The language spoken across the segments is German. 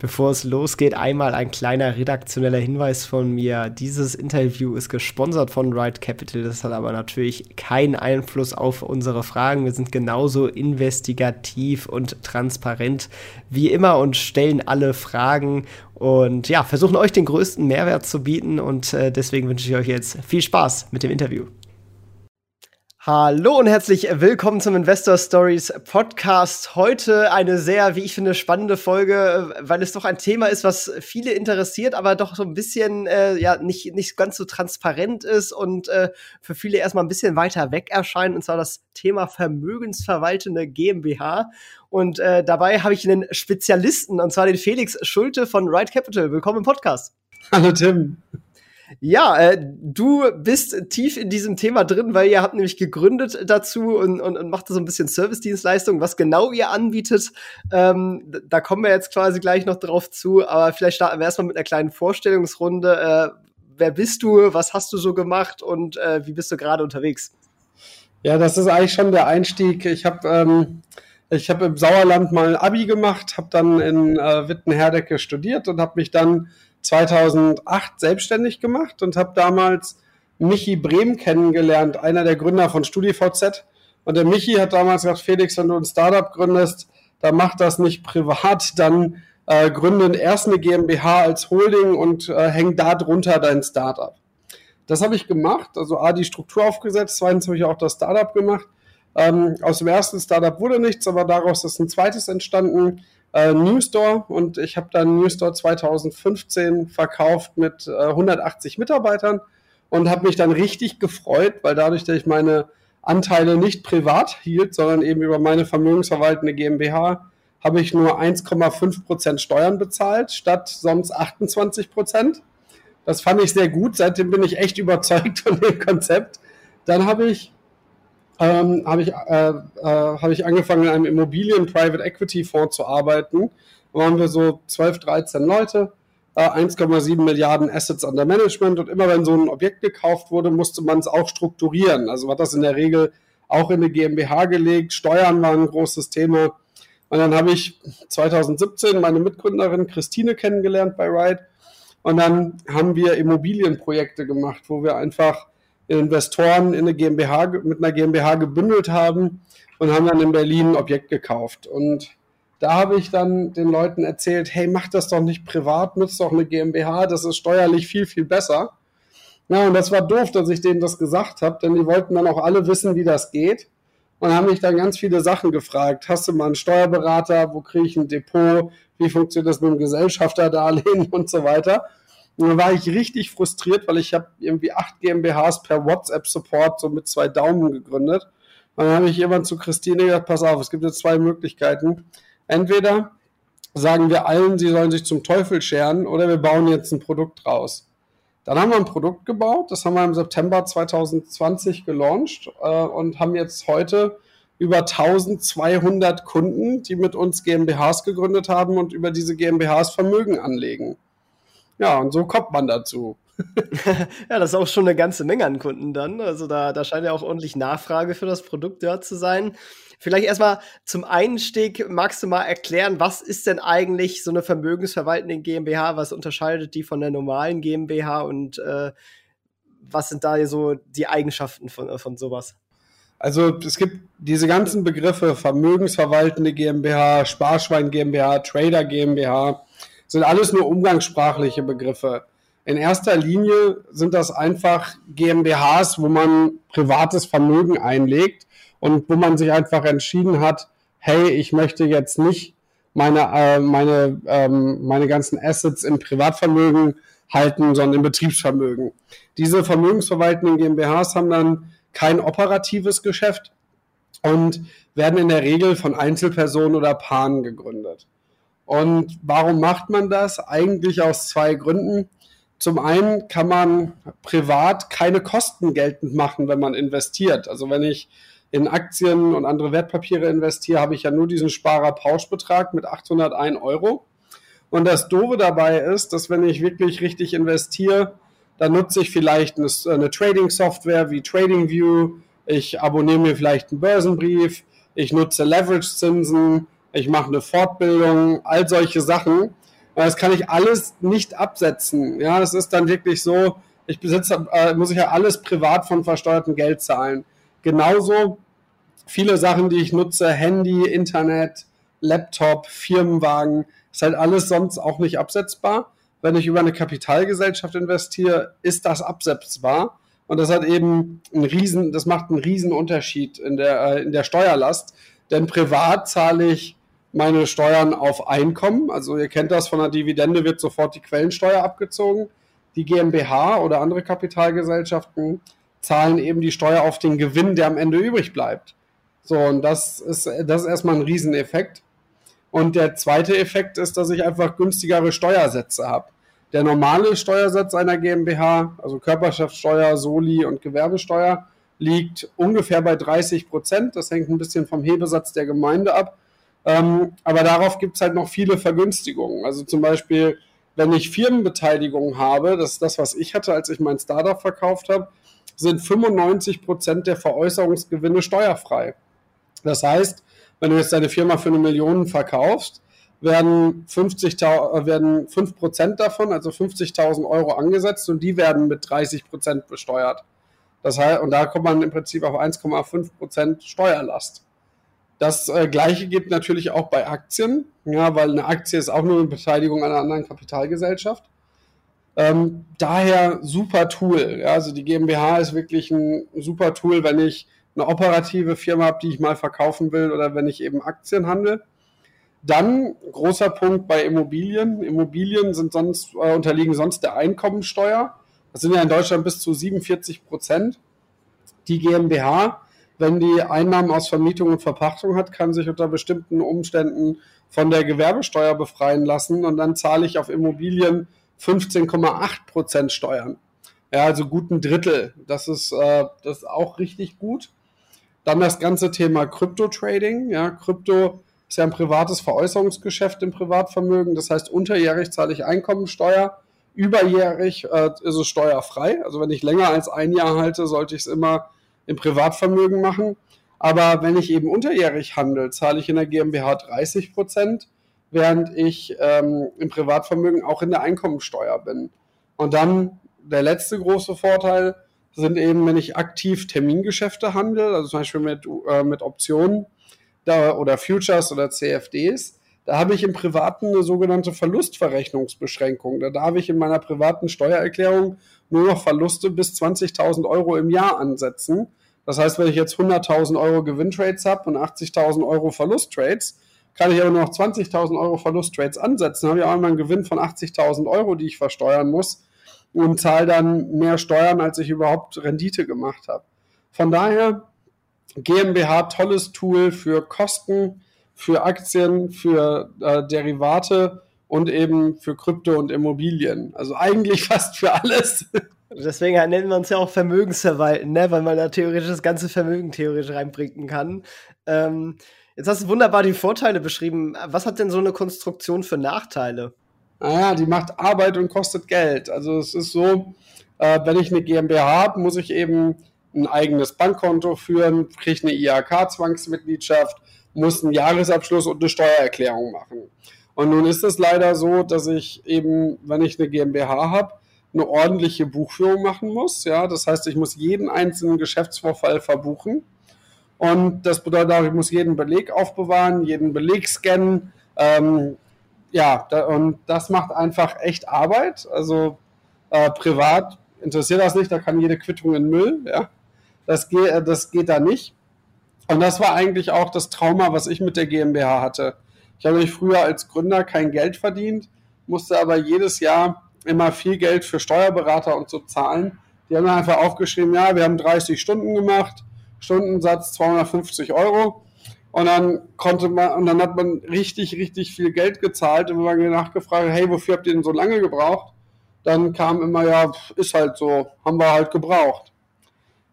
Bevor es losgeht, einmal ein kleiner redaktioneller Hinweis von mir. Dieses Interview ist gesponsert von Ride Capital. Das hat aber natürlich keinen Einfluss auf unsere Fragen. Wir sind genauso investigativ und transparent wie immer und stellen alle Fragen und ja, versuchen euch den größten Mehrwert zu bieten. Und äh, deswegen wünsche ich euch jetzt viel Spaß mit dem Interview. Hallo und herzlich willkommen zum Investor Stories Podcast. Heute eine sehr, wie ich finde, spannende Folge, weil es doch ein Thema ist, was viele interessiert, aber doch so ein bisschen äh, ja nicht nicht ganz so transparent ist und äh, für viele erstmal ein bisschen weiter weg erscheint, und zwar das Thema vermögensverwaltende GmbH. Und äh, dabei habe ich einen Spezialisten, und zwar den Felix Schulte von Right Capital. Willkommen im Podcast. Hallo Tim. Ja, äh, du bist tief in diesem Thema drin, weil ihr habt nämlich gegründet dazu und, und, und macht so ein bisschen Service-Dienstleistung. Was genau ihr anbietet, ähm, da kommen wir jetzt quasi gleich noch drauf zu. Aber vielleicht starten wir erstmal mit einer kleinen Vorstellungsrunde. Äh, wer bist du? Was hast du so gemacht? Und äh, wie bist du gerade unterwegs? Ja, das ist eigentlich schon der Einstieg. Ich habe ähm, hab im Sauerland mal ein Abi gemacht, habe dann in äh, Wittenherdecke studiert und habe mich dann 2008 selbstständig gemacht und habe damals Michi Brehm kennengelernt, einer der Gründer von StudiVZ. Und der Michi hat damals gesagt, Felix, wenn du ein Startup gründest, dann mach das nicht privat, dann äh, gründe erst eine GmbH als Holding und äh, häng da drunter dein Startup. Das habe ich gemacht, also A, die Struktur aufgesetzt, zweitens habe ich auch das Startup gemacht. Ähm, aus dem ersten Startup wurde nichts, aber daraus ist ein zweites entstanden äh, Newstore und ich habe dann Newstore 2015 verkauft mit äh, 180 Mitarbeitern und habe mich dann richtig gefreut, weil dadurch, dass ich meine Anteile nicht privat hielt, sondern eben über meine vermögensverwaltende GmbH, habe ich nur 1,5 Prozent Steuern bezahlt, statt sonst 28 Prozent. Das fand ich sehr gut. Seitdem bin ich echt überzeugt von dem Konzept. Dann habe ich ähm, habe ich, äh, äh, hab ich angefangen, in einem Immobilien-Private-Equity-Fonds zu arbeiten. Da waren wir so 12, 13 Leute, äh, 1,7 Milliarden Assets under Management und immer wenn so ein Objekt gekauft wurde, musste man es auch strukturieren. Also hat das in der Regel auch in eine GmbH gelegt. Steuern waren ein großes Thema. Und dann habe ich 2017 meine Mitgründerin Christine kennengelernt bei Ride. Und dann haben wir Immobilienprojekte gemacht, wo wir einfach Investoren in eine GmbH, mit einer GmbH gebündelt haben und haben dann in Berlin ein Objekt gekauft. Und da habe ich dann den Leuten erzählt, hey, mach das doch nicht privat, nutzt doch eine GmbH, das ist steuerlich viel, viel besser. Ja, und das war doof, dass ich denen das gesagt habe, denn die wollten dann auch alle wissen, wie das geht und haben mich dann ganz viele Sachen gefragt. Hast du mal einen Steuerberater? Wo kriege ich ein Depot? Wie funktioniert das mit dem Gesellschafterdarlehen und so weiter? Und dann war ich richtig frustriert, weil ich habe irgendwie acht GmbHs per WhatsApp-Support so mit zwei Daumen gegründet. Und dann habe ich irgendwann zu Christine gesagt, pass auf, es gibt jetzt zwei Möglichkeiten. Entweder sagen wir allen, sie sollen sich zum Teufel scheren oder wir bauen jetzt ein Produkt raus. Dann haben wir ein Produkt gebaut, das haben wir im September 2020 gelauncht äh, und haben jetzt heute über 1200 Kunden, die mit uns GmbHs gegründet haben und über diese GmbHs Vermögen anlegen. Ja, und so kommt man dazu. ja, das ist auch schon eine ganze Menge an Kunden dann. Also da, da scheint ja auch ordentlich Nachfrage für das Produkt da zu sein. Vielleicht erstmal zum Einstieg, magst du mal erklären, was ist denn eigentlich so eine vermögensverwaltende GmbH? Was unterscheidet die von der normalen GmbH und äh, was sind da so die Eigenschaften von, von sowas? Also es gibt diese ganzen Begriffe Vermögensverwaltende GmbH, Sparschwein GmbH, Trader GmbH sind alles nur umgangssprachliche Begriffe. In erster Linie sind das einfach GmbHs, wo man privates Vermögen einlegt und wo man sich einfach entschieden hat, hey, ich möchte jetzt nicht meine, äh, meine, ähm, meine ganzen Assets im Privatvermögen halten, sondern im Betriebsvermögen. Diese vermögensverwaltenden GmbHs haben dann kein operatives Geschäft und werden in der Regel von Einzelpersonen oder Paaren gegründet. Und warum macht man das? Eigentlich aus zwei Gründen. zum einen kann man privat keine Kosten geltend machen, wenn man investiert. Also wenn ich in Aktien und andere Wertpapiere investiere, habe ich ja nur diesen Sparer-Pauschbetrag mit 801 Euro. Und das Doofe dabei ist, dass wenn ich wirklich richtig investiere, dann nutze ich vielleicht eine, eine Trading-Software wie TradingView, ich abonniere mir vielleicht einen Börsenbrief, ich nutze Leverage-Zinsen, ich mache eine Fortbildung, all solche Sachen. Das kann ich alles nicht absetzen. Ja, es ist dann wirklich so, ich besitze, äh, muss ich ja alles privat von versteuertem Geld zahlen. Genauso viele Sachen, die ich nutze, Handy, Internet, Laptop, Firmenwagen, ist halt alles sonst auch nicht absetzbar. Wenn ich über eine Kapitalgesellschaft investiere, ist das absetzbar. Und das hat eben einen riesen, das macht einen riesen Unterschied in der, äh, in der Steuerlast. Denn privat zahle ich meine Steuern auf Einkommen. Also ihr kennt das, von der Dividende wird sofort die Quellensteuer abgezogen. Die GmbH oder andere Kapitalgesellschaften zahlen eben die Steuer auf den Gewinn, der am Ende übrig bleibt. So, und das ist, das ist erstmal ein Rieseneffekt. Und der zweite Effekt ist, dass ich einfach günstigere Steuersätze habe. Der normale Steuersatz einer GmbH, also Körperschaftssteuer, Soli und Gewerbesteuer, liegt ungefähr bei 30 Prozent. Das hängt ein bisschen vom Hebesatz der Gemeinde ab. Ähm, aber darauf gibt es halt noch viele Vergünstigungen. Also zum Beispiel, wenn ich Firmenbeteiligung habe, das ist das, was ich hatte, als ich mein Startup verkauft habe, sind 95 Prozent der Veräußerungsgewinne steuerfrei. Das heißt, wenn du jetzt deine Firma für eine Million verkaufst, werden, 50, äh, werden 5 Prozent davon, also 50.000 Euro angesetzt und die werden mit 30 Prozent besteuert. Das heißt, und da kommt man im Prinzip auf 1,5 Prozent Steuerlast. Das äh, gleiche gibt natürlich auch bei Aktien, ja, weil eine Aktie ist auch nur eine Beteiligung einer anderen Kapitalgesellschaft. Ähm, daher super Tool. Ja, also die GmbH ist wirklich ein super Tool, wenn ich eine operative Firma habe, die ich mal verkaufen will oder wenn ich eben Aktien handle. Dann großer Punkt bei Immobilien. Immobilien sind sonst, äh, unterliegen sonst der Einkommensteuer. Das sind ja in Deutschland bis zu 47 Prozent. Die GmbH wenn die Einnahmen aus Vermietung und Verpachtung hat, kann sich unter bestimmten Umständen von der Gewerbesteuer befreien lassen und dann zahle ich auf Immobilien 15,8 Prozent Steuern. Ja, also gut ein Drittel. Das ist, äh, das ist auch richtig gut. Dann das ganze Thema Krypto-Trading. Ja, Krypto ist ja ein privates Veräußerungsgeschäft im Privatvermögen. Das heißt, unterjährig zahle ich Einkommensteuer. Überjährig äh, ist es steuerfrei. Also wenn ich länger als ein Jahr halte, sollte ich es immer im Privatvermögen machen. Aber wenn ich eben unterjährig handle, zahle ich in der GmbH 30 Prozent, während ich ähm, im Privatvermögen auch in der Einkommensteuer bin. Und dann der letzte große Vorteil sind eben, wenn ich aktiv Termingeschäfte handle, also zum Beispiel mit, äh, mit Optionen da, oder Futures oder CFDs, da habe ich im Privaten eine sogenannte Verlustverrechnungsbeschränkung. Da darf ich in meiner privaten Steuererklärung nur noch Verluste bis 20.000 Euro im Jahr ansetzen. Das heißt, wenn ich jetzt 100.000 Euro Gewinntrades habe und 80.000 Euro Verlusttrades, kann ich aber nur noch 20.000 Euro Verlusttrades ansetzen. Dann habe ich auch einmal einen Gewinn von 80.000 Euro, die ich versteuern muss und zahle dann mehr Steuern, als ich überhaupt Rendite gemacht habe. Von daher, GmbH, tolles Tool für Kosten, für Aktien, für äh, Derivate und eben für Krypto und Immobilien. Also eigentlich fast für alles. Deswegen nennen wir uns ja auch Vermögensverwalten, ne? weil man da theoretisch das ganze Vermögen theoretisch reinbringen kann. Ähm, jetzt hast du wunderbar die Vorteile beschrieben. Was hat denn so eine Konstruktion für Nachteile? Naja, die macht Arbeit und kostet Geld. Also es ist so, äh, wenn ich eine GmbH habe, muss ich eben ein eigenes Bankkonto führen, kriege eine IHK-Zwangsmitgliedschaft, muss einen Jahresabschluss und eine Steuererklärung machen. Und nun ist es leider so, dass ich eben, wenn ich eine GmbH habe, eine ordentliche Buchführung machen muss. Ja, das heißt, ich muss jeden einzelnen Geschäftsvorfall verbuchen. Und das bedeutet auch, ich muss jeden Beleg aufbewahren, jeden Beleg scannen. Ähm, ja, da, und das macht einfach echt Arbeit. Also äh, privat interessiert das nicht, da kann jede Quittung in Müll. Ja, das geht, äh, das geht da nicht. Und das war eigentlich auch das Trauma, was ich mit der GmbH hatte. Ich habe nämlich früher als Gründer kein Geld verdient, musste aber jedes Jahr immer viel Geld für Steuerberater und so zahlen. Die haben einfach aufgeschrieben, ja, wir haben 30 Stunden gemacht, Stundensatz 250 Euro. Und dann konnte man, und dann hat man richtig, richtig viel Geld gezahlt und wir haben nachgefragt, hey, wofür habt ihr denn so lange gebraucht? dann kam immer, ja, ist halt so, haben wir halt gebraucht.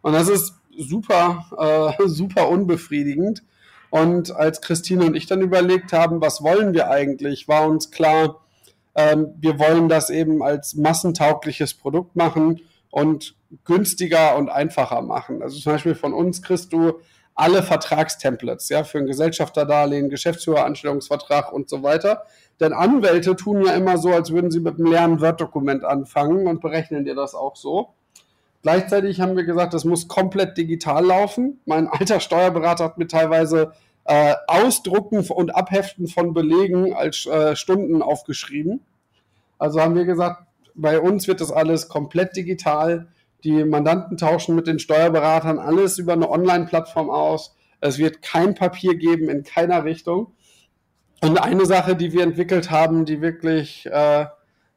Und das ist super, äh, super unbefriedigend. Und als Christine und ich dann überlegt haben, was wollen wir eigentlich, war uns klar, ähm, wir wollen das eben als massentaugliches Produkt machen und günstiger und einfacher machen. Also zum Beispiel von uns kriegst du alle Vertragstemplates, ja, für ein Gesellschafterdarlehen, Geschäftsführeranstellungsvertrag und so weiter. Denn Anwälte tun ja immer so, als würden sie mit einem leeren Word-Dokument anfangen und berechnen dir das auch so. Gleichzeitig haben wir gesagt, das muss komplett digital laufen. Mein alter Steuerberater hat mir teilweise äh, Ausdrucken und Abheften von Belegen als äh, Stunden aufgeschrieben. Also haben wir gesagt, bei uns wird das alles komplett digital. Die Mandanten tauschen mit den Steuerberatern alles über eine Online-Plattform aus. Es wird kein Papier geben in keiner Richtung. Und eine Sache, die wir entwickelt haben, die wirklich äh,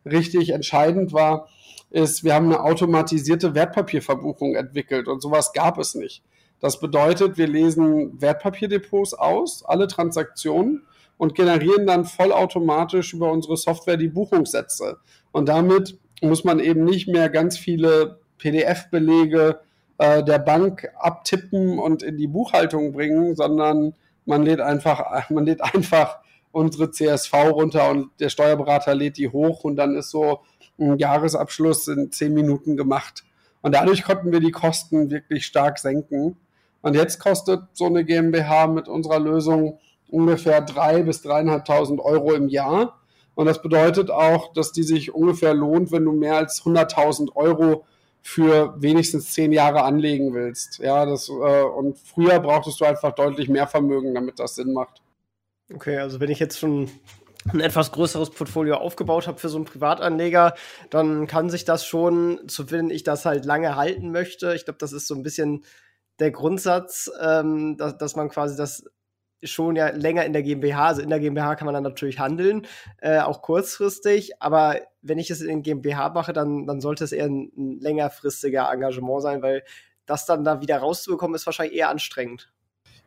richtig entscheidend war, ist, wir haben eine automatisierte Wertpapierverbuchung entwickelt und sowas gab es nicht. Das bedeutet, wir lesen Wertpapierdepots aus, alle Transaktionen und generieren dann vollautomatisch über unsere Software die Buchungssätze. Und damit muss man eben nicht mehr ganz viele PDF-Belege äh, der Bank abtippen und in die Buchhaltung bringen, sondern man lädt einfach, man lädt einfach unsere CSV runter und der Steuerberater lädt die hoch und dann ist so ein Jahresabschluss in zehn Minuten gemacht. Und dadurch konnten wir die Kosten wirklich stark senken. Und jetzt kostet so eine GmbH mit unserer Lösung ungefähr drei bis dreieinhalbtausend Euro im Jahr. Und das bedeutet auch, dass die sich ungefähr lohnt, wenn du mehr als 100.000 Euro für wenigstens zehn Jahre anlegen willst. Ja, das, äh, und früher brauchtest du einfach deutlich mehr Vermögen, damit das Sinn macht. Okay, also wenn ich jetzt schon ein etwas größeres Portfolio aufgebaut habe für so einen Privatanleger, dann kann sich das schon, zu wenn ich das halt lange halten möchte. Ich glaube, das ist so ein bisschen der Grundsatz, ähm, dass, dass man quasi das schon ja länger in der GmbH, also in der GmbH kann man dann natürlich handeln, äh, auch kurzfristig, aber wenn ich es in GmbH mache, dann, dann sollte es eher ein, ein längerfristiger Engagement sein, weil das dann da wieder rauszubekommen, ist wahrscheinlich eher anstrengend.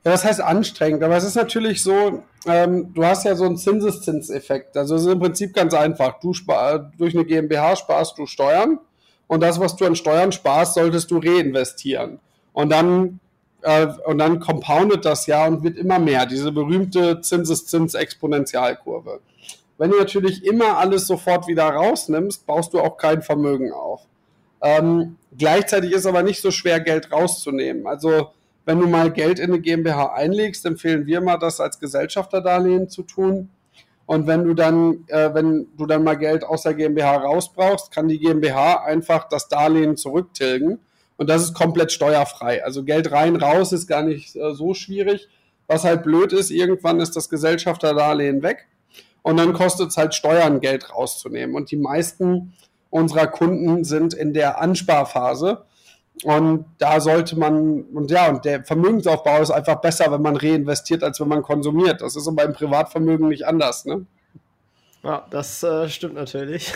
Ja, das heißt anstrengend, aber es ist natürlich so, ähm, du hast ja so einen Zinseszinseffekt. Also es ist im Prinzip ganz einfach. Du spar, durch eine GmbH sparst du Steuern und das, was du an Steuern sparst, solltest du reinvestieren. Und dann, äh, und dann compoundet das ja und wird immer mehr, diese berühmte Zinseszins-Exponentialkurve. Wenn du natürlich immer alles sofort wieder rausnimmst, baust du auch kein Vermögen auf. Ähm, gleichzeitig ist aber nicht so schwer, Geld rauszunehmen. Also wenn du mal Geld in eine GmbH einlegst, empfehlen wir mal, das als Gesellschafterdarlehen zu tun. Und wenn du dann, äh, wenn du dann mal Geld aus der GmbH rausbrauchst, kann die GmbH einfach das Darlehen zurücktilgen. Und das ist komplett steuerfrei. Also Geld rein, raus ist gar nicht äh, so schwierig. Was halt blöd ist, irgendwann ist das Gesellschafterdarlehen weg. Und dann kostet es halt Steuern, Geld rauszunehmen. Und die meisten unserer Kunden sind in der Ansparphase. Und da sollte man, und ja, und der Vermögensaufbau ist einfach besser, wenn man reinvestiert, als wenn man konsumiert. Das ist aber im Privatvermögen nicht anders, ne? Ja, das äh, stimmt natürlich.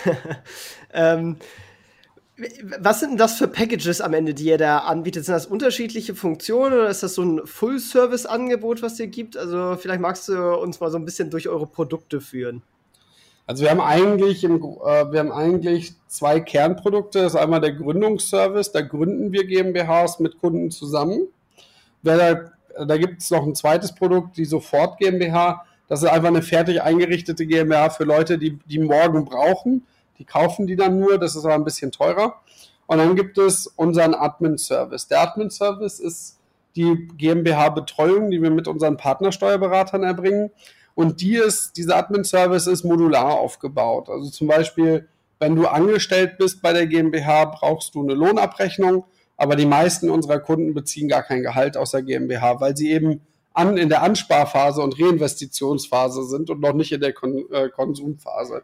ähm, was sind denn das für Packages am Ende, die ihr da anbietet? Sind das unterschiedliche Funktionen oder ist das so ein Full-Service-Angebot, was ihr gibt? Also vielleicht magst du uns mal so ein bisschen durch eure Produkte führen. Also wir haben eigentlich, im, äh, wir haben eigentlich zwei Kernprodukte. Das ist einmal der Gründungsservice. Da gründen wir GmbHs mit Kunden zusammen. Da, da gibt es noch ein zweites Produkt, die Sofort GmbH. Das ist einfach eine fertig eingerichtete GmbH für Leute, die die morgen brauchen. Die kaufen die dann nur. Das ist aber ein bisschen teurer. Und dann gibt es unseren Admin-Service. Der Admin-Service ist die GmbH-Betreuung, die wir mit unseren Partnersteuerberatern erbringen. Und die ist, dieser Admin-Service ist modular aufgebaut. Also zum Beispiel, wenn du angestellt bist bei der GmbH, brauchst du eine Lohnabrechnung, aber die meisten unserer Kunden beziehen gar kein Gehalt aus der GmbH, weil sie eben an, in der Ansparphase und Reinvestitionsphase sind und noch nicht in der Kon äh, Konsumphase.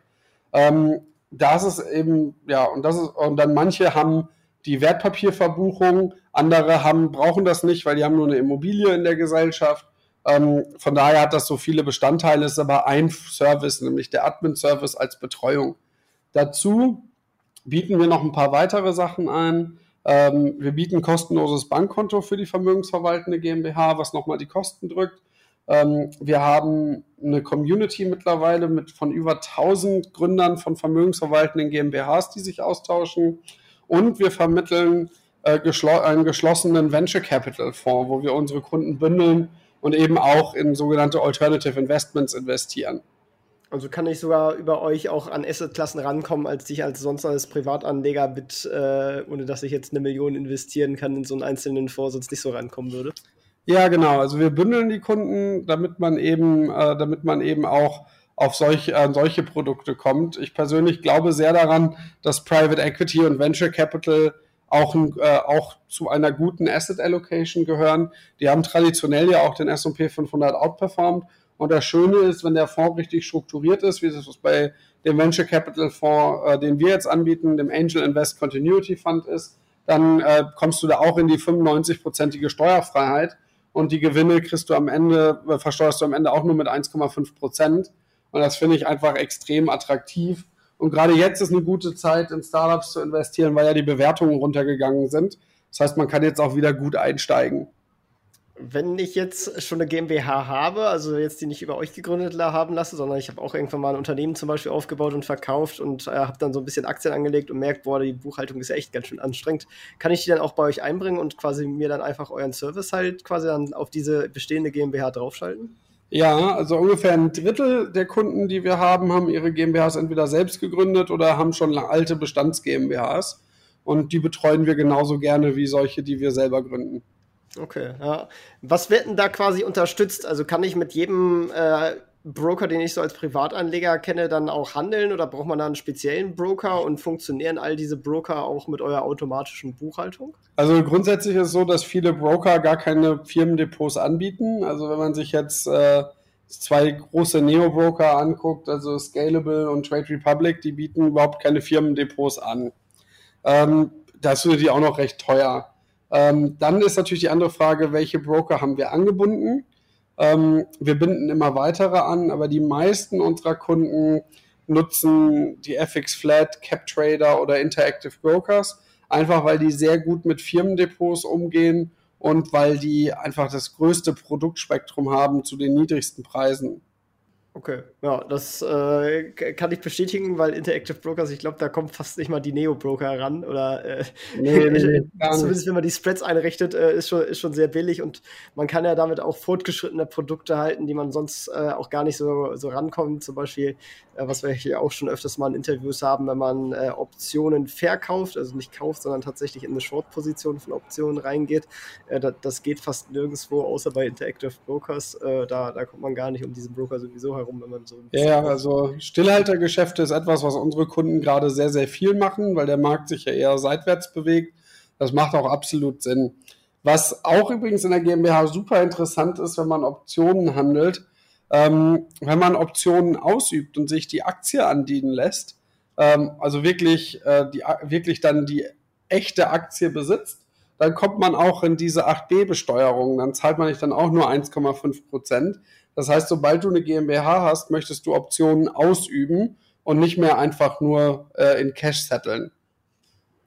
Ähm, das ist eben, ja, und das ist, und dann manche haben die Wertpapierverbuchung, andere haben, brauchen das nicht, weil die haben nur eine Immobilie in der Gesellschaft. Ähm, von daher hat das so viele Bestandteile, ist aber ein Service, nämlich der Admin-Service als Betreuung. Dazu bieten wir noch ein paar weitere Sachen ein. Ähm, wir bieten kostenloses Bankkonto für die vermögensverwaltende GmbH, was nochmal die Kosten drückt. Ähm, wir haben eine Community mittlerweile mit von über 1000 Gründern von vermögensverwaltenden GmbHs, die sich austauschen. Und wir vermitteln äh, geschlo einen geschlossenen Venture Capital Fonds, wo wir unsere Kunden bündeln und eben auch in sogenannte Alternative Investments investieren. Also kann ich sogar über euch auch an Assetklassen rankommen, als ich als sonst als Privatanleger mit, äh, ohne dass ich jetzt eine Million investieren kann, in so einen einzelnen Fonds sonst nicht so rankommen würde. Ja, genau. Also wir bündeln die Kunden, damit man eben, äh, damit man eben auch auf solche, an solche Produkte kommt. Ich persönlich glaube sehr daran, dass Private Equity und Venture Capital auch, äh, auch zu einer guten Asset Allocation gehören. Die haben traditionell ja auch den S&P 500 outperformed. Und das Schöne ist, wenn der Fonds richtig strukturiert ist, wie es bei dem Venture Capital Fonds, äh, den wir jetzt anbieten, dem Angel Invest Continuity Fund ist, dann äh, kommst du da auch in die 95-prozentige Steuerfreiheit und die Gewinne kriegst du am Ende, äh, versteuerst du am Ende auch nur mit 1,5 Prozent. Und das finde ich einfach extrem attraktiv. Und gerade jetzt ist eine gute Zeit, in Startups zu investieren, weil ja die Bewertungen runtergegangen sind. Das heißt, man kann jetzt auch wieder gut einsteigen. Wenn ich jetzt schon eine GmbH habe, also jetzt die nicht über euch gegründet haben lasse, sondern ich habe auch irgendwann mal ein Unternehmen zum Beispiel aufgebaut und verkauft und äh, habe dann so ein bisschen Aktien angelegt und merkt, boah, die Buchhaltung ist ja echt ganz schön anstrengend, kann ich die dann auch bei euch einbringen und quasi mir dann einfach euren Service halt quasi dann auf diese bestehende GmbH draufschalten? Ja, also ungefähr ein Drittel der Kunden, die wir haben, haben ihre GmbHs entweder selbst gegründet oder haben schon alte Bestands-GmbHs. Und die betreuen wir genauso gerne wie solche, die wir selber gründen. Okay, ja. Was wird denn da quasi unterstützt? Also kann ich mit jedem äh, Broker, den ich so als Privatanleger kenne, dann auch handeln oder braucht man da einen speziellen Broker und funktionieren all diese Broker auch mit eurer automatischen Buchhaltung? Also grundsätzlich ist es so, dass viele Broker gar keine Firmendepots anbieten. Also wenn man sich jetzt äh, zwei große Neo-Broker anguckt, also Scalable und Trade Republic, die bieten überhaupt keine Firmendepots an. Ähm, das würde die auch noch recht teuer. Ähm, dann ist natürlich die andere Frage, welche Broker haben wir angebunden? Ähm, wir binden immer weitere an, aber die meisten unserer Kunden nutzen die FX Flat, CapTrader oder Interactive Brokers, einfach weil die sehr gut mit Firmendepots umgehen und weil die einfach das größte Produktspektrum haben zu den niedrigsten Preisen. Okay, ja, das äh, kann ich bestätigen, weil Interactive Brokers, ich glaube, da kommt fast nicht mal die Neo-Broker ran. Oder äh, nee, nee, nee, zumindest wenn man die Spreads einrichtet, äh, ist, schon, ist schon sehr billig und man kann ja damit auch fortgeschrittene Produkte halten, die man sonst äh, auch gar nicht so, so rankommt. Zum Beispiel, äh, was wir hier auch schon öfters mal in Interviews haben, wenn man äh, Optionen verkauft, also nicht kauft, sondern tatsächlich in eine Short-Position von Optionen reingeht. Das, das, geht fast nirgendwo, außer bei Interactive Brokers. da, da kommt man gar nicht um diesen Broker sowieso herum herum, wenn man so. Ja, also Stillhaltergeschäfte ist etwas, was unsere Kunden gerade sehr, sehr viel machen, weil der Markt sich ja eher seitwärts bewegt. Das macht auch absolut Sinn. Was auch übrigens in der GmbH super interessant ist, wenn man Optionen handelt, ähm, wenn man Optionen ausübt und sich die Aktie andienen lässt, ähm, also wirklich, äh, die, wirklich dann die echte Aktie besitzt, dann kommt man auch in diese 8b-Besteuerung. Dann zahlt man nicht dann auch nur 1,5 Prozent. Das heißt, sobald du eine GmbH hast, möchtest du Optionen ausüben und nicht mehr einfach nur äh, in Cash setteln.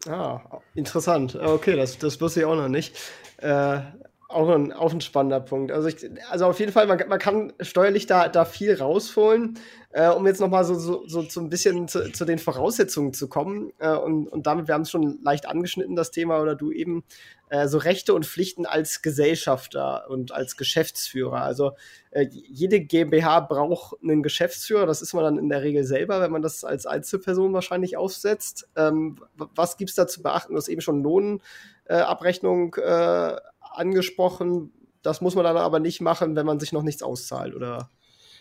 Ah, interessant. Okay, das, das wusste ich auch noch nicht. Äh, auch ein, auch ein spannender Punkt. Also, ich, also auf jeden Fall, man, man kann steuerlich da, da viel rausholen. Äh, um jetzt noch mal so, so, so, so ein bisschen zu, zu den Voraussetzungen zu kommen. Äh, und, und damit, wir haben es schon leicht angeschnitten, das Thema, oder du eben, äh, so Rechte und Pflichten als Gesellschafter und als Geschäftsführer. Also äh, jede GmbH braucht einen Geschäftsführer. Das ist man dann in der Regel selber, wenn man das als Einzelperson wahrscheinlich aufsetzt. Ähm, was gibt es da zu beachten? Du hast eben schon Lohnabrechnung äh, angesprochen. Das muss man dann aber nicht machen, wenn man sich noch nichts auszahlt, oder?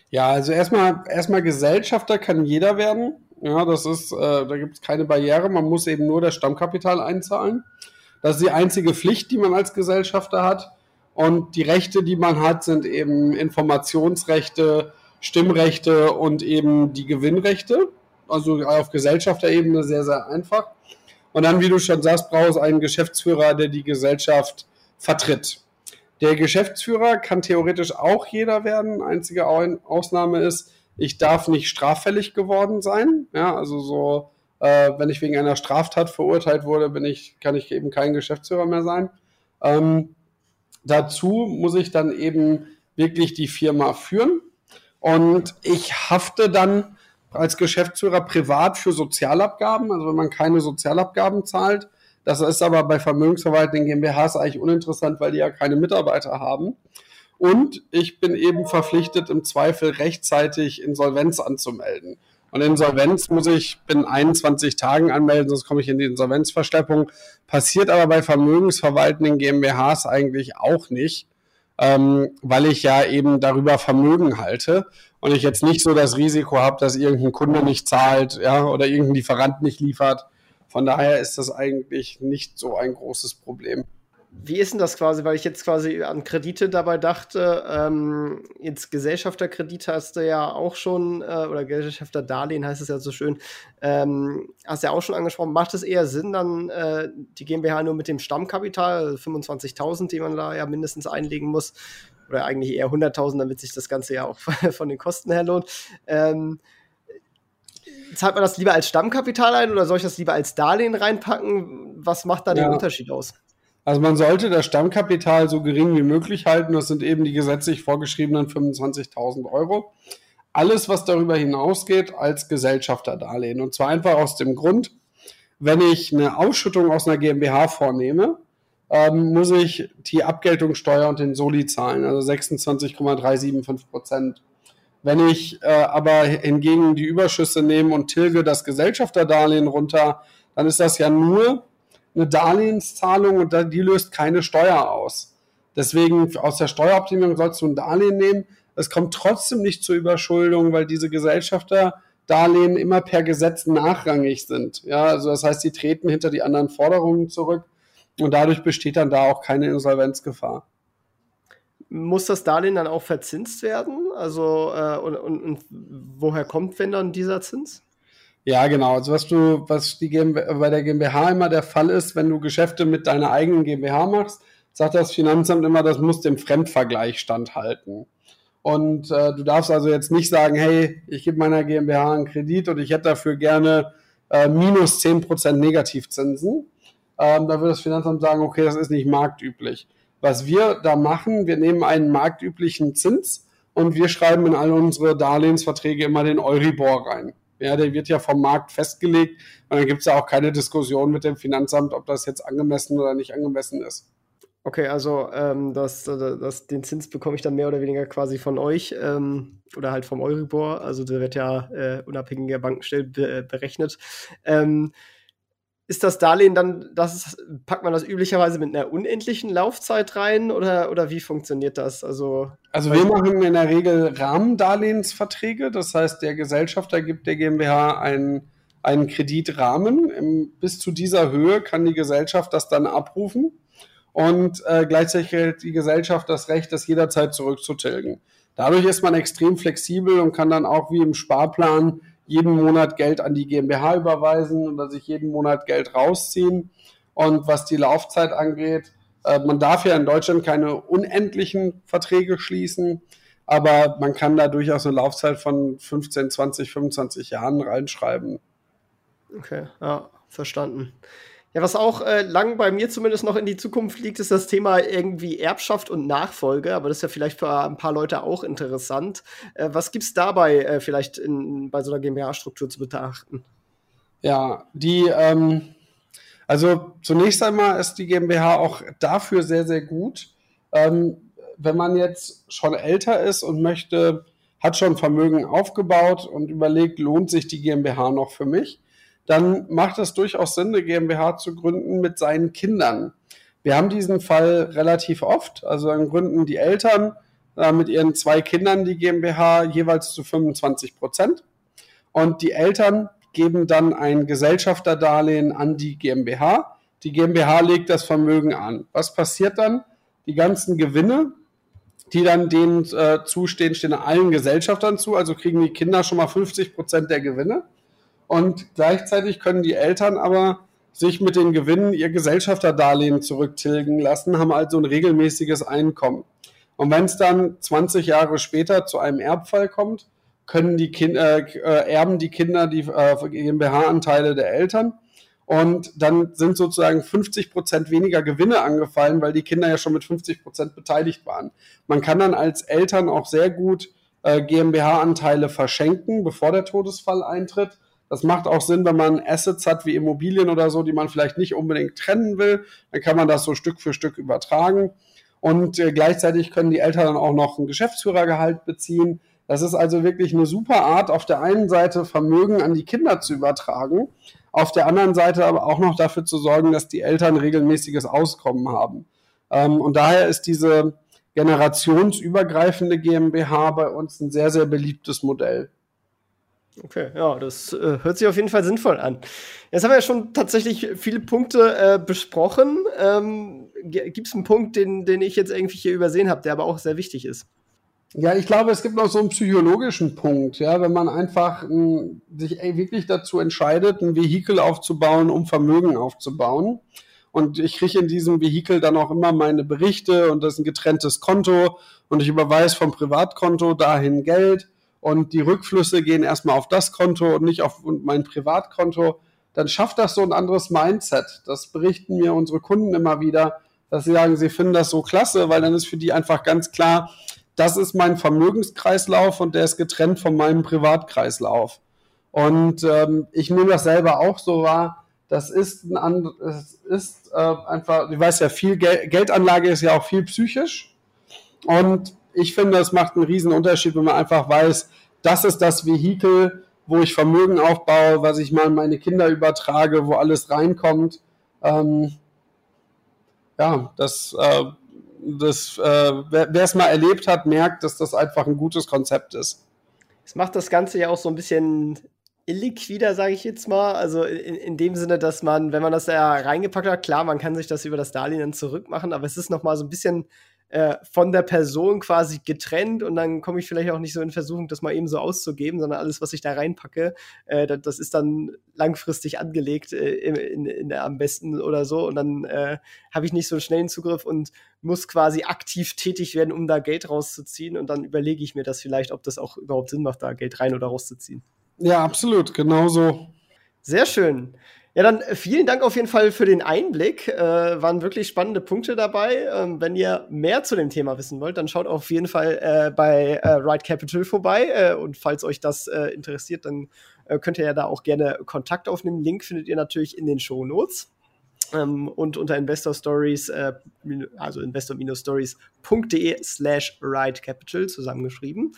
Ja, also erstmal, erstmal Gesellschafter kann jeder werden. Ja, das ist, äh, da gibt es keine Barriere. Man muss eben nur das Stammkapital einzahlen. Das ist die einzige Pflicht, die man als Gesellschafter hat. Und die Rechte, die man hat, sind eben Informationsrechte, Stimmrechte und eben die Gewinnrechte. Also auf Gesellschafterebene sehr, sehr einfach. Und dann, wie du schon sagst, brauchst einen Geschäftsführer, der die Gesellschaft vertritt. Der Geschäftsführer kann theoretisch auch jeder werden. Einzige Ausnahme ist, ich darf nicht straffällig geworden sein. Ja, also so, äh, wenn ich wegen einer Straftat verurteilt wurde, bin ich, kann ich eben kein Geschäftsführer mehr sein. Ähm, dazu muss ich dann eben wirklich die Firma führen. Und ich hafte dann als Geschäftsführer privat für Sozialabgaben, also wenn man keine Sozialabgaben zahlt. Das ist aber bei vermögensverwaltenden GmbHs eigentlich uninteressant, weil die ja keine Mitarbeiter haben. Und ich bin eben verpflichtet, im Zweifel rechtzeitig Insolvenz anzumelden. Und Insolvenz muss ich binnen 21 Tagen anmelden, sonst komme ich in die Insolvenzverschleppung. Passiert aber bei vermögensverwaltenden GmbHs eigentlich auch nicht, ähm, weil ich ja eben darüber Vermögen halte und ich jetzt nicht so das Risiko habe, dass irgendein Kunde nicht zahlt, ja, oder irgendein Lieferant nicht liefert. Von daher ist das eigentlich nicht so ein großes Problem. Wie ist denn das quasi, weil ich jetzt quasi an Kredite dabei dachte, ähm, jetzt Gesellschafterkredit hast du ja auch schon, äh, oder Gesellschafterdarlehen heißt es ja so schön, ähm, hast du ja auch schon angesprochen, macht es eher Sinn, dann äh, die GmbH nur mit dem Stammkapital, 25.000, die man da ja mindestens einlegen muss, oder eigentlich eher 100.000, damit sich das Ganze ja auch von den Kosten her lohnt, ähm, zahlt man das lieber als Stammkapital ein oder soll ich das lieber als Darlehen reinpacken? Was macht da ja. den Unterschied aus? Also man sollte das Stammkapital so gering wie möglich halten. Das sind eben die gesetzlich vorgeschriebenen 25.000 Euro. Alles, was darüber hinausgeht, als Gesellschafterdarlehen. Und zwar einfach aus dem Grund, wenn ich eine Ausschüttung aus einer GmbH vornehme, ähm, muss ich die Abgeltungssteuer und den Soli zahlen, also 26,375 Prozent. Wenn ich äh, aber hingegen die Überschüsse nehme und tilge das Gesellschafterdarlehen runter, dann ist das ja nur eine Darlehenszahlung und die löst keine Steuer aus. Deswegen aus der Steueroptimierung sollst du ein Darlehen nehmen. Es kommt trotzdem nicht zur Überschuldung, weil diese Gesellschafterdarlehen immer per Gesetz nachrangig sind. Ja, also das heißt, sie treten hinter die anderen Forderungen zurück und dadurch besteht dann da auch keine Insolvenzgefahr. Muss das Darlehen dann auch verzinst werden? Also äh, und, und, und woher kommt wenn dann dieser Zins? Ja, genau. Also was du, was die GmbH, bei der GmbH immer der Fall ist, wenn du Geschäfte mit deiner eigenen GmbH machst, sagt das Finanzamt immer, das muss dem Fremdvergleich standhalten. Und äh, du darfst also jetzt nicht sagen, hey, ich gebe meiner GmbH einen Kredit und ich hätte dafür gerne äh, minus zehn Prozent Negativzinsen. Ähm, da würde das Finanzamt sagen, okay, das ist nicht marktüblich. Was wir da machen, wir nehmen einen marktüblichen Zins und wir schreiben in all unsere Darlehensverträge immer den Euribor rein. Ja, der wird ja vom Markt festgelegt und dann gibt es ja auch keine Diskussion mit dem Finanzamt, ob das jetzt angemessen oder nicht angemessen ist. Okay, also ähm, das, äh, das, den Zins bekomme ich dann mehr oder weniger quasi von euch ähm, oder halt vom Euribor. Also der wird ja äh, unabhängiger Bankenstelle äh, berechnet. Ähm, ist das Darlehen dann, das packt man das üblicherweise mit einer unendlichen Laufzeit rein oder, oder wie funktioniert das? Also, also wir machen in der Regel Rahmendarlehensverträge, das heißt, der Gesellschafter gibt der GmbH einen, einen Kreditrahmen. Im, bis zu dieser Höhe kann die Gesellschaft das dann abrufen und äh, gleichzeitig hält die Gesellschaft das Recht, das jederzeit zurückzutilgen. Dadurch ist man extrem flexibel und kann dann auch wie im Sparplan jeden Monat Geld an die GmbH überweisen oder sich jeden Monat Geld rausziehen. Und was die Laufzeit angeht, äh, man darf ja in Deutschland keine unendlichen Verträge schließen, aber man kann da durchaus eine Laufzeit von 15, 20, 25 Jahren reinschreiben. Okay, ja, verstanden. Ja, was auch äh, lang bei mir zumindest noch in die Zukunft liegt, ist das Thema irgendwie Erbschaft und Nachfolge. Aber das ist ja vielleicht für ein paar Leute auch interessant. Äh, was gibt es dabei äh, vielleicht in, bei so einer GmbH-Struktur zu betrachten? Ja, die, ähm, also zunächst einmal ist die GmbH auch dafür sehr, sehr gut. Ähm, wenn man jetzt schon älter ist und möchte, hat schon Vermögen aufgebaut und überlegt, lohnt sich die GmbH noch für mich? Dann macht es durchaus Sinn, eine GmbH zu gründen mit seinen Kindern. Wir haben diesen Fall relativ oft. Also dann gründen die Eltern äh, mit ihren zwei Kindern die GmbH jeweils zu 25 Prozent. Und die Eltern geben dann ein Gesellschafterdarlehen an die GmbH. Die GmbH legt das Vermögen an. Was passiert dann? Die ganzen Gewinne, die dann denen äh, zustehen, stehen allen Gesellschaftern zu. Also kriegen die Kinder schon mal 50 Prozent der Gewinne. Und gleichzeitig können die Eltern aber sich mit den Gewinnen ihr Gesellschafterdarlehen zurücktilgen lassen, haben also ein regelmäßiges Einkommen. Und wenn es dann 20 Jahre später zu einem Erbfall kommt, können die Kinder, äh, erben die Kinder die äh, GmbH-Anteile der Eltern und dann sind sozusagen 50 Prozent weniger Gewinne angefallen, weil die Kinder ja schon mit 50 Prozent beteiligt waren. Man kann dann als Eltern auch sehr gut äh, GmbH-Anteile verschenken, bevor der Todesfall eintritt. Das macht auch Sinn, wenn man Assets hat wie Immobilien oder so, die man vielleicht nicht unbedingt trennen will. Dann kann man das so Stück für Stück übertragen. Und äh, gleichzeitig können die Eltern dann auch noch ein Geschäftsführergehalt beziehen. Das ist also wirklich eine super Art, auf der einen Seite Vermögen an die Kinder zu übertragen, auf der anderen Seite aber auch noch dafür zu sorgen, dass die Eltern regelmäßiges Auskommen haben. Ähm, und daher ist diese generationsübergreifende GmbH bei uns ein sehr, sehr beliebtes Modell. Okay, ja, das äh, hört sich auf jeden Fall sinnvoll an. Jetzt haben wir ja schon tatsächlich viele Punkte äh, besprochen. Ähm, Gibt es einen Punkt, den, den ich jetzt irgendwie hier übersehen habe, der aber auch sehr wichtig ist? Ja, ich glaube, es gibt noch so einen psychologischen Punkt, ja, wenn man einfach m, hm, sich ey, wirklich dazu entscheidet, ein Vehikel aufzubauen, um Vermögen aufzubauen. Und ich kriege in diesem Vehikel dann auch immer meine Berichte und das ist ein getrenntes Konto und ich überweise vom Privatkonto dahin Geld und die Rückflüsse gehen erstmal auf das Konto und nicht auf mein Privatkonto, dann schafft das so ein anderes Mindset. Das berichten mir unsere Kunden immer wieder, dass sie sagen, sie finden das so klasse, weil dann ist für die einfach ganz klar, das ist mein Vermögenskreislauf und der ist getrennt von meinem Privatkreislauf. Und ähm, ich nehme das selber auch so wahr. Das ist ein anderes, ist äh, einfach, du weißt ja, viel Gel Geldanlage ist ja auch viel psychisch. Und ich finde, es macht einen riesen Unterschied, wenn man einfach weiß, das ist das Vehikel, wo ich Vermögen aufbaue, was ich mal meine Kinder übertrage, wo alles reinkommt. Ähm, ja, das äh, das, äh, wer es mal erlebt hat, merkt, dass das einfach ein gutes Konzept ist. Es macht das Ganze ja auch so ein bisschen illiquider, sage ich jetzt mal. Also in, in dem Sinne, dass man, wenn man das da reingepackt hat, klar, man kann sich das über das Darlehen dann zurückmachen, aber es ist noch mal so ein bisschen äh, von der Person quasi getrennt und dann komme ich vielleicht auch nicht so in Versuchung, das mal eben so auszugeben, sondern alles, was ich da reinpacke, äh, das, das, ist dann langfristig angelegt äh, in, in, am besten oder so und dann äh, habe ich nicht so einen schnellen Zugriff und muss quasi aktiv tätig werden, um da Geld rauszuziehen und dann überlege ich mir das vielleicht, ob das auch überhaupt Sinn macht, da Geld rein oder rauszuziehen. Ja, absolut, genauso. Sehr schön. Ja, dann äh, vielen Dank auf jeden Fall für den Einblick. Äh, waren wirklich spannende Punkte dabei. Ähm, wenn ihr mehr zu dem Thema wissen wollt, dann schaut auf jeden Fall äh, bei äh, Ride Capital vorbei. Äh, und falls euch das äh, interessiert, dann äh, könnt ihr ja da auch gerne Kontakt aufnehmen. Link findet ihr natürlich in den Show Notes. Ähm, und unter Investor Stories, also investor-stories.de slash Ride Capital zusammengeschrieben.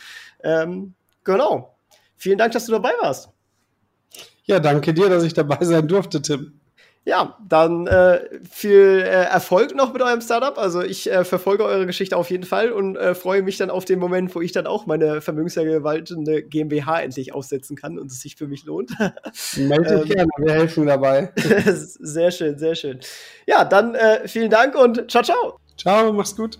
Ähm, genau. Vielen Dank, dass du dabei warst. Ja, danke dir, dass ich dabei sein durfte, Tim. Ja, dann äh, viel äh, Erfolg noch mit eurem Startup. Also ich äh, verfolge eure Geschichte auf jeden Fall und äh, freue mich dann auf den Moment, wo ich dann auch meine vermögensverwaltende GmbH endlich aufsetzen kann und es sich für mich lohnt. Melde dich ähm, gerne, wir helfen dabei. sehr schön, sehr schön. Ja, dann äh, vielen Dank und ciao, ciao. Ciao, mach's gut